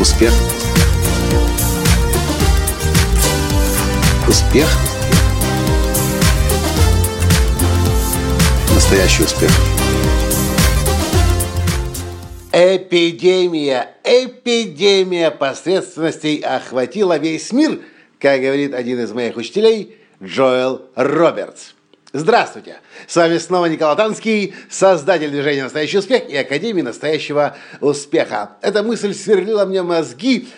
Успех. Успех. Настоящий успех. Эпидемия, эпидемия посредственностей охватила весь мир, как говорит один из моих учителей, Джоэл Робертс. Здравствуйте! С вами снова Николай Танский, создатель движения «Настоящий успех» и Академии настоящего успеха. Эта мысль сверлила мне мозги,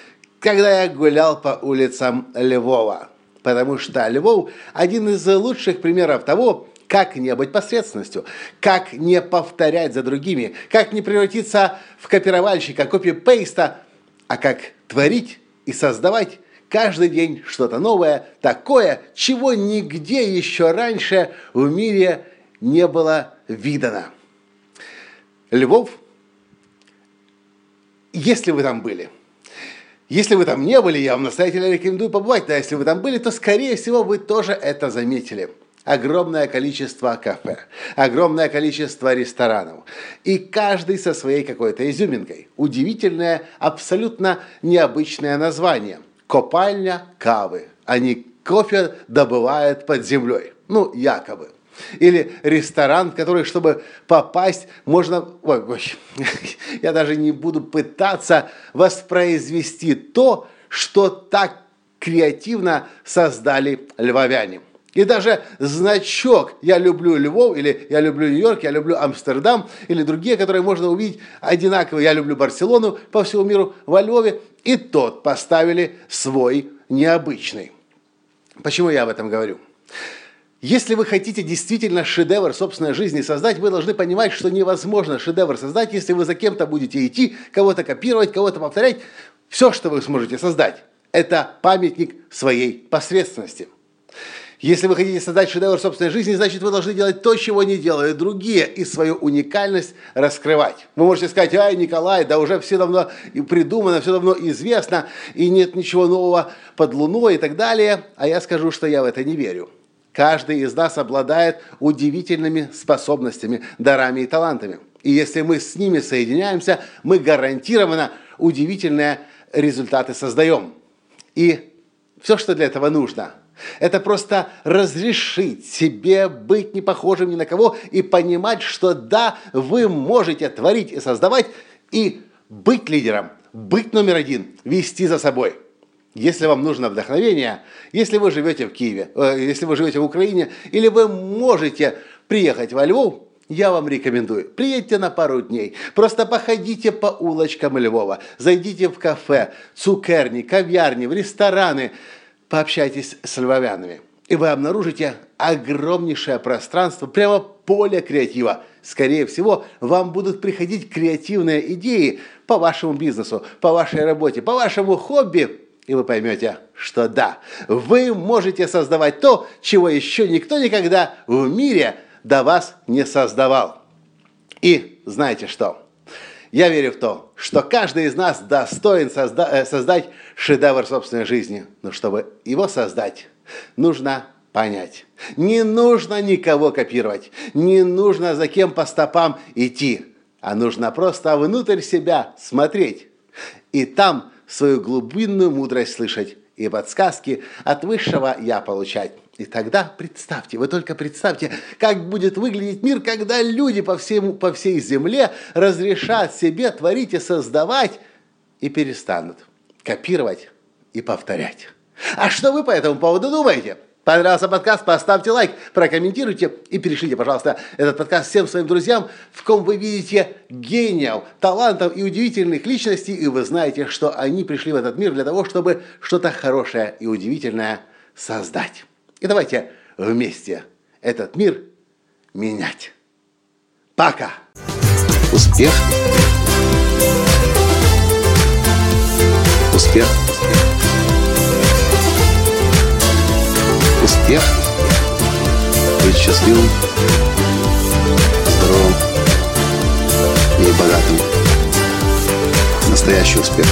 когда я гулял по улицам Львова. Потому что Львов – один из лучших примеров того, как не быть посредственностью, как не повторять за другими, как не превратиться в копировальщика, копипейста, а как творить и создавать каждый день что-то новое, такое, чего нигде еще раньше в мире не было видано. Львов, если вы там были, если вы там не были, я вам настоятельно рекомендую побывать, да если вы там были, то, скорее всего, вы тоже это заметили. Огромное количество кафе, огромное количество ресторанов. И каждый со своей какой-то изюминкой. Удивительное, абсолютно необычное название – копальня кавы. Они кофе добывают под землей. Ну, якобы. Или ресторан, в который, чтобы попасть, можно... Ой, ой, я даже не буду пытаться воспроизвести то, что так креативно создали львовяне. И даже значок «Я люблю Львов» или «Я люблю Нью-Йорк», «Я люблю Амстердам» или другие, которые можно увидеть одинаково «Я люблю Барселону» по всему миру во Львове, и тот поставили свой необычный. Почему я об этом говорю? Если вы хотите действительно шедевр собственной жизни создать, вы должны понимать, что невозможно шедевр создать, если вы за кем-то будете идти, кого-то копировать, кого-то повторять. Все, что вы сможете создать, это памятник своей посредственности – если вы хотите создать шедевр собственной жизни, значит, вы должны делать то, чего не делают другие, и свою уникальность раскрывать. Вы можете сказать, ай, Николай, да уже все давно придумано, все давно известно, и нет ничего нового под луной и так далее. А я скажу, что я в это не верю. Каждый из нас обладает удивительными способностями, дарами и талантами. И если мы с ними соединяемся, мы гарантированно удивительные результаты создаем. И все, что для этого нужно – это просто разрешить себе быть не похожим ни на кого и понимать, что да, вы можете творить и создавать, и быть лидером, быть номер один, вести за собой. Если вам нужно вдохновение, если вы живете в Киеве, э, если вы живете в Украине, или вы можете приехать во Львов, я вам рекомендую. Приедьте на пару дней. Просто походите по улочкам Львова. Зайдите в кафе, цукерни, кав'ярни, в рестораны пообщайтесь с львовянами, и вы обнаружите огромнейшее пространство, прямо поле креатива. Скорее всего, вам будут приходить креативные идеи по вашему бизнесу, по вашей работе, по вашему хобби, и вы поймете, что да, вы можете создавать то, чего еще никто никогда в мире до вас не создавал. И знаете что? Я верю в то, что каждый из нас достоин созда- э, создать шедевр собственной жизни. Но чтобы его создать, нужно понять. Не нужно никого копировать, не нужно за кем по стопам идти, а нужно просто внутрь себя смотреть. И там свою глубинную мудрость слышать и подсказки от высшего я получать. И тогда представьте, вы только представьте, как будет выглядеть мир, когда люди по, всему, по всей земле разрешат себе творить и создавать и перестанут копировать и повторять. А что вы по этому поводу думаете? Понравился подкаст? Поставьте лайк, прокомментируйте и перешлите, пожалуйста, этот подкаст всем своим друзьям, в ком вы видите гениев, талантов и удивительных личностей, и вы знаете, что они пришли в этот мир для того, чтобы что-то хорошее и удивительное создать. И давайте вместе этот мир менять. Пока! Успех! Успех! Успех! Быть счастливым, здоровым и богатым. Настоящий успех!